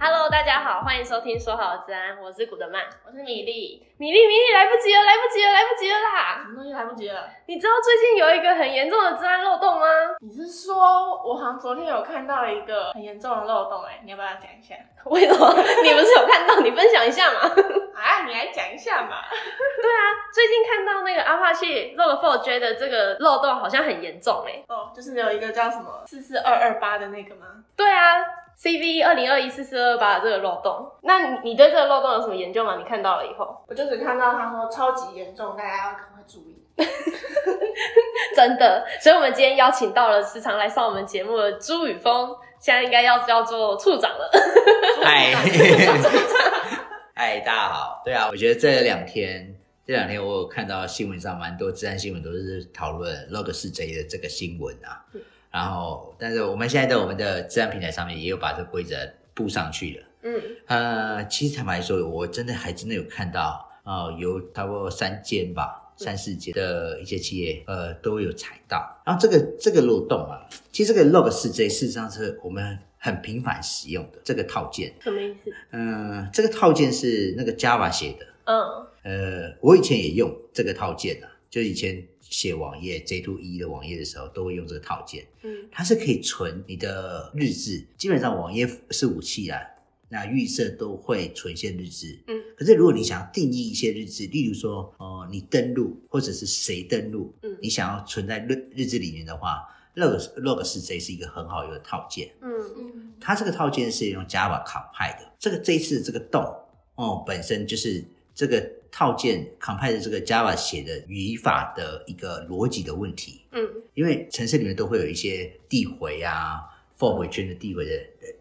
Hello，大家好，欢迎收听说好的治安，我是古德曼，我是米粒，米粒，米粒，来不及了，来不及了，来不及了啦！什么东西来不及了？你知道最近有一个很严重的治安漏洞吗？你是说，我好像昨天有看到一个很严重的漏洞、欸，哎，你要不要讲一下？为什么？你不是有看到？你分享一下嘛？啊，你来讲一下嘛？对啊，最近看到那个阿帕奇 Log4j 的这个漏洞好像很严重、欸，哎，哦，就是有一个叫什么四四二二八的那个吗？对啊。CV 二零二一四四二八的这个漏洞，那你你对这个漏洞有什么研究吗？你看到了以后，我就只看到他说超级严重，大家要赶快注意。真的，所以我们今天邀请到了时常来上我们节目的朱雨峰，现在应该要叫做处长了。嗨，嗨，大家好。对啊，我觉得这两天这两天我有看到新闻上蛮多治安新闻都是讨论 Log4j 的这个新闻啊。然后，但是我们现在在我们的治安平台上面也有把这个规则布上去了。嗯，呃，其实坦白说，我真的还真的有看到，呃，有差不多三间吧，三四间的一些企业，呃，都有踩到。然后这个这个漏洞啊，其实这个 log 四 J 事实上是我们很频繁使用的这个套件。什么意思？嗯、呃，这个套件是那个 Java 写的。嗯。呃，我以前也用这个套件啊，就以前。写网页 J2EE 的网页的时候，都会用这个套件。嗯，它是可以存你的日志，基本上网页是武器啊，那预设都会存一些日志。嗯，可是如果你想要定义一些日志，例如说，哦、呃，你登录或者是谁登录，嗯，你想要存在日日志里面的话，Log Log4j 是一个很好用的套件。嗯嗯，它这个套件是用 Java compile 的。这个这一次这个洞哦，本身就是这个。套件 compile 的这个 Java 写的语法的一个逻辑的问题，嗯，因为城市里面都会有一些递回啊、for 回圈的递回的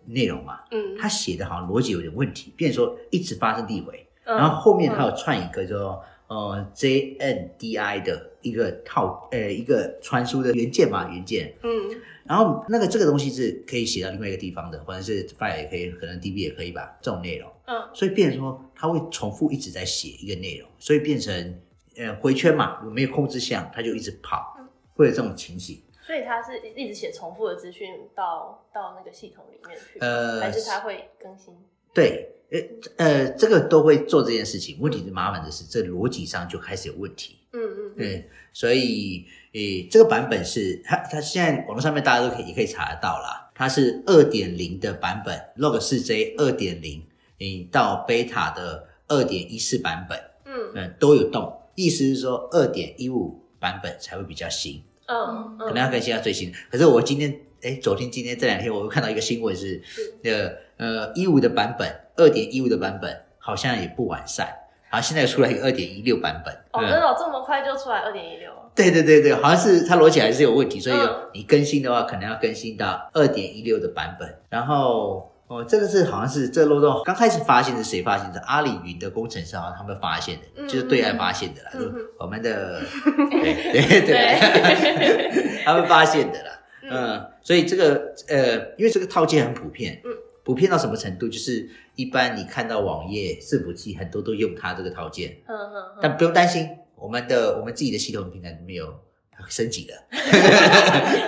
内容嘛，嗯，他写的好像逻辑有点问题，变成说一直发生递回，嗯，然后后面他有串一个说呃 JNDI 的一个套呃一个传输的元件嘛元件，嗯。然后那个这个东西是可以写到另外一个地方的，或者是 file 也可以，可能 DB 也可以吧，这种内容。嗯，所以变成说它会重复一直在写一个内容，所以变成呃回圈嘛，没有控制项，它就一直跑，会有这种情形。所以它是一直写重复的资讯到到那个系统里面去，呃，还是它会更新？对，呃呃，这个都会做这件事情。问题是麻烦的是，这逻辑上就开始有问题。嗯嗯，对，所以。诶，这个版本是它，它现在网络上面大家都可以也可以查得到啦。它是二点零的版本，Log 四 J 二点零，你到 Beta 的二点一四版本，嗯嗯都有动，意思是说二点一五版本才会比较新，嗯，可能要更新到最新。可是我今天，诶，昨天、今天这两天，我又看到一个新闻是，那个呃一五的版本，二点一五的版本好像也不完善，然后现在出来一个二点一六版本。哦，真的、哦、这么快就出来二点一六？对对对对，好像是它逻辑还是有问题，所以你更新的话，可能要更新到二点一六的版本。然后哦，这个是好像是这漏洞刚开始发现是谁发现的？阿里云的工程师好像他们发现的，嗯、就是对岸发现的啦，嗯、就我们的、嗯、对对对，对 他们发现的啦。嗯，嗯，所以这个呃，因为这个套件很普遍，嗯，普遍到什么程度？就是一般你看到网页伺服器很多都用它这个套件，嗯嗯，嗯但不用担心。我们的我们自己的系统平台没有升级了，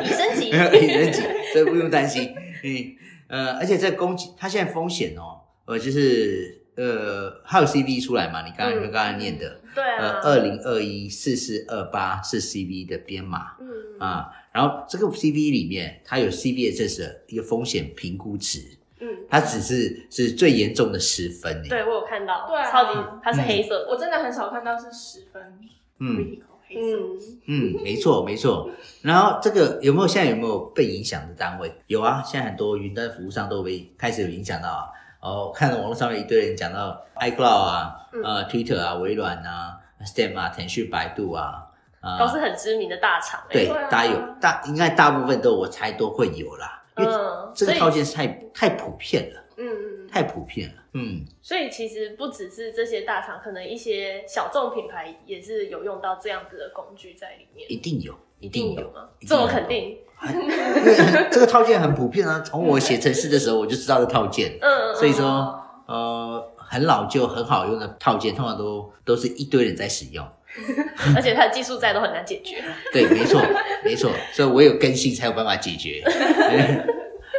已 升级，已 升级，所以不用担心。嗯呃，而且这攻击它现在风险哦，呃，就是呃，还有 CV 出来嘛？你刚刚、嗯、你们刚刚念的，对啊，呃，二零二一四四二八是 CV 的编码，嗯啊，然后这个 CV 里面它有 CV 的这是一个风险评估值，嗯，它只是是最严重的十分，对我有看到，对、啊，超级它是黑色的、嗯，我真的很少看到是十分。嗯嗯嗯，没错没错。然后这个有没有现在有没有被影响的单位？有啊，现在很多云端服务商都被开始有影响到啊。哦，看到网络上面一堆人讲到 iCloud 啊，嗯、呃，Twitter 啊，微软啊，Steam 啊，腾讯、百度啊，呃、都是很知名的大厂。对，大家有大应该大部分都我猜都会有啦，因为这个套件是太太普遍了。嗯嗯，太普遍了。嗯，所以其实不只是这些大厂，可能一些小众品牌也是有用到这样子的工具在里面。一定有，一定有吗？这么肯定？这个套件很普遍啊，从我写程式的时候我就知道这套件。嗯，所以说，呃，很老旧、很好用的套件，通常都都是一堆人在使用，而且它的技术在都很难解决。对，没错，没错，所以我有更新才有办法解决。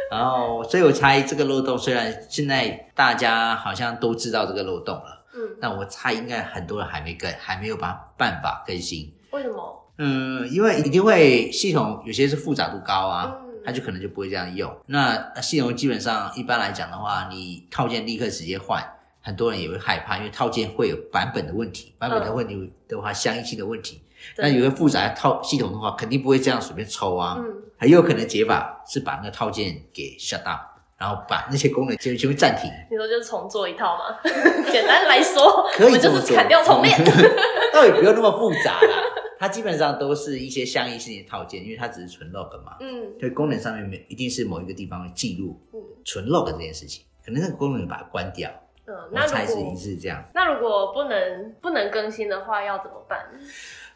然后，所以我猜这个漏洞虽然现在大家好像都知道这个漏洞了，嗯，但我猜应该很多人还没更，还没有把办法更新。为什么？嗯，因为一定会系统有些是复杂度高啊，嗯、它就可能就不会这样用。那系统基本上一般来讲的话，你套件立刻直接换，很多人也会害怕，因为套件会有版本的问题，版本的问题的话，相应性的问题。那有个复杂的套系统的话，肯定不会这样随便抽啊。嗯，很有可能解法是把那个套件给 shut down，然后把那些功能就就会暂停。你说就是重做一套吗？简单来说，可以这么就是砍掉重练，倒也不用那么复杂啦。它基本上都是一些相依性的套件，因为它只是存 log 嘛。嗯，所以功能上面没一定是某一个地方记录嗯存 log 这件事情，可能那个功能把它关掉。嗯，那才是一致这样。那如果不能不能更新的话，要怎么办？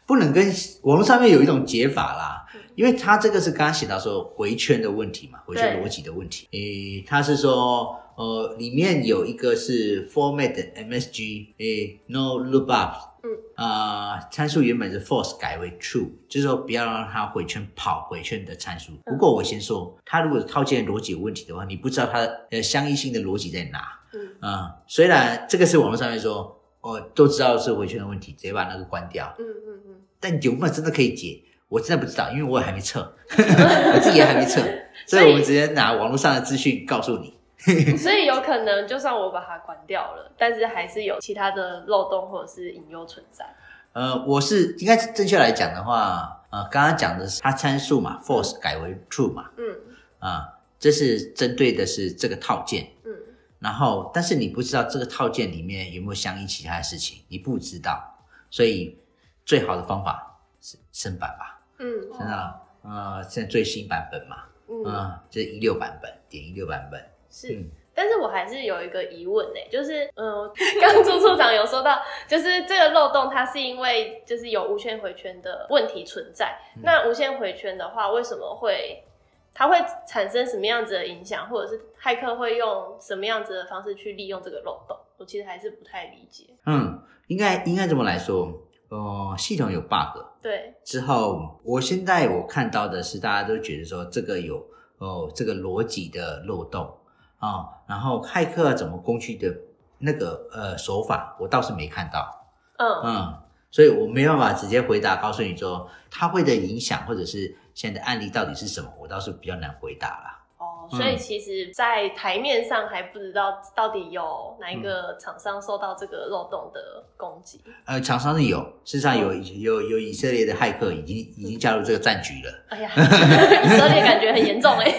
不能跟网络上面有一种解法啦，因为它这个是刚刚写到说回圈的问题嘛，回圈逻辑的问题。诶，它是说呃里面有一个是 format MSG 诶 no lookup，嗯啊参数原本是 false 改为 true，就是说不要让它回圈跑回圈的参数。不过我先说，它如果套件逻辑有问题的话，你不知道它的相依性的逻辑在哪。嗯啊，虽然这个是网络上面说。我都知道是回圈的问题，直接把那个关掉。嗯嗯嗯。但有没有真的可以解？我真的不知道，因为我也还没测，我自己也还没测，所以我们直接拿网络上的资讯告诉你。所以有可能，就算我把它关掉了，但是还是有其他的漏洞或者是隐忧存在。呃，我是应该正确来讲的话，呃，刚刚讲的是它参数嘛，false 改为 true 嘛。嗯。啊，这是针对的是这个套件。嗯然后，但是你不知道这个套件里面有没有相应其他的事情，你不知道，所以最好的方法是升版吧。嗯，升到，呃，现在最新版本嘛，嗯，这是一六版本，点一六版本。是，嗯、但是我还是有一个疑问呢，就是，嗯、呃，刚刚朱处长有说到，就是这个漏洞它是因为就是有无限回圈的问题存在，嗯、那无限回圈的话，为什么会？它会产生什么样子的影响，或者是骇客会用什么样子的方式去利用这个漏洞？我其实还是不太理解。嗯，应该应该这么来说，呃，系统有 bug，对。之后，我现在我看到的是，大家都觉得说这个有哦、呃，这个逻辑的漏洞啊、哦，然后骇客怎么攻击的那个呃手法，我倒是没看到。嗯嗯，所以我没办法直接回答，告诉你说它会的影响，或者是。现在的案例到底是什么？我倒是比较难回答啦。哦，所以其实，在台面上还不知道到底有哪一个厂商受到这个漏洞的攻击。嗯、呃，厂商是有，事实上有有有以色列的骇客已经已经加入这个战局了。哎呀，以色列感觉很严重哎。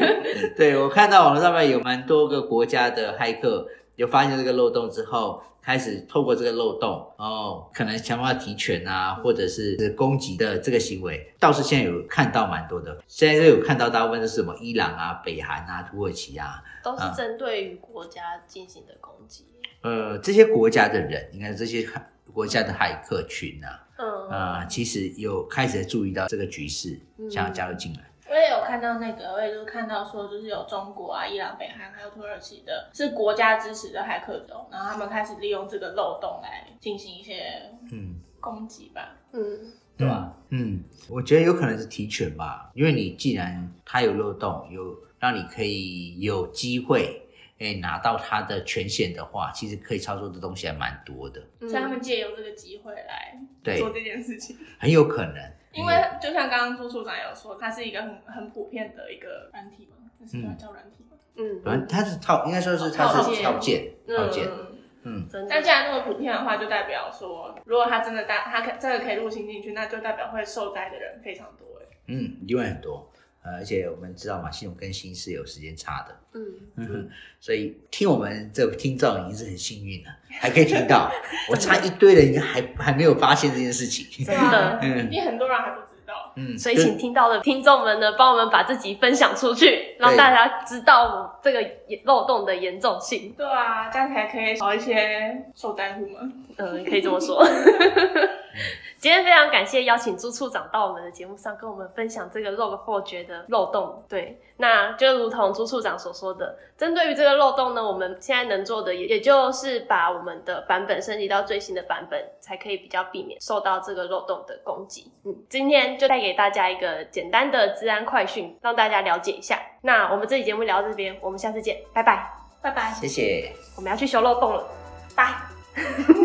对，我看到网络上面有蛮多个国家的骇客。有发现这个漏洞之后，开始透过这个漏洞，哦，可能想办法提权啊，或者是攻击的这个行为，倒是现在有看到蛮多的。现在都有看到大部分都是什么伊朗啊、北韩啊、土耳其啊，都是针对于国家进行的攻击。呃，这些国家的人，你看这些国家的骇客群啊，嗯啊、呃，其实有开始注意到这个局势，想要加入进来。我也有看到那个，我也就看到说，就是有中国啊、伊朗、北韩还有土耳其的，是国家支持的骇客中，然后他们开始利用这个漏洞来进行一些嗯。攻击吧，嗯，对吧？嗯，我觉得有可能是提权吧，因为你既然它有漏洞，有让你可以有机会诶拿到它的权限的话，其实可以操作的东西还蛮多的，所以他们借由这个机会来做这件事情，很有可能。因为就像刚刚朱处长有说，它是一个很很普遍的一个软体嘛，那是叫软体嘛，嗯，反正它是套，应该说是它是套件，套件，嗯，但既然那么普遍的话，就代表说，如果它真的大，它可真的可以入侵进去，那就代表会受灾的人非常多，嗯，因为很多。而且我们知道嘛，系统更新是有时间差的，嗯，嗯，所以听我们这听众已经是很幸运了，还可以听到。我差一堆人应该还还没有发现这件事情，真的，嗯，你很多人还不知道，嗯，所以请听到的听众们呢，帮我们把自己分享出去，让大家知道这个漏洞的严重性。对啊，这样才可以少一些受灾户嘛，嗯，可以这么说。今天非常感谢邀请朱处长到我们的节目上，跟我们分享这个 Log4j 觉得漏洞。对，那就如同朱处长所说的，针对于这个漏洞呢，我们现在能做的也也就是把我们的版本升级到最新的版本，才可以比较避免受到这个漏洞的攻击。嗯，今天就带给大家一个简单的治安快讯，让大家了解一下。那我们这期节目聊到这边，我们下次见，拜拜，拜拜，谢谢，我们要去修漏洞了，拜。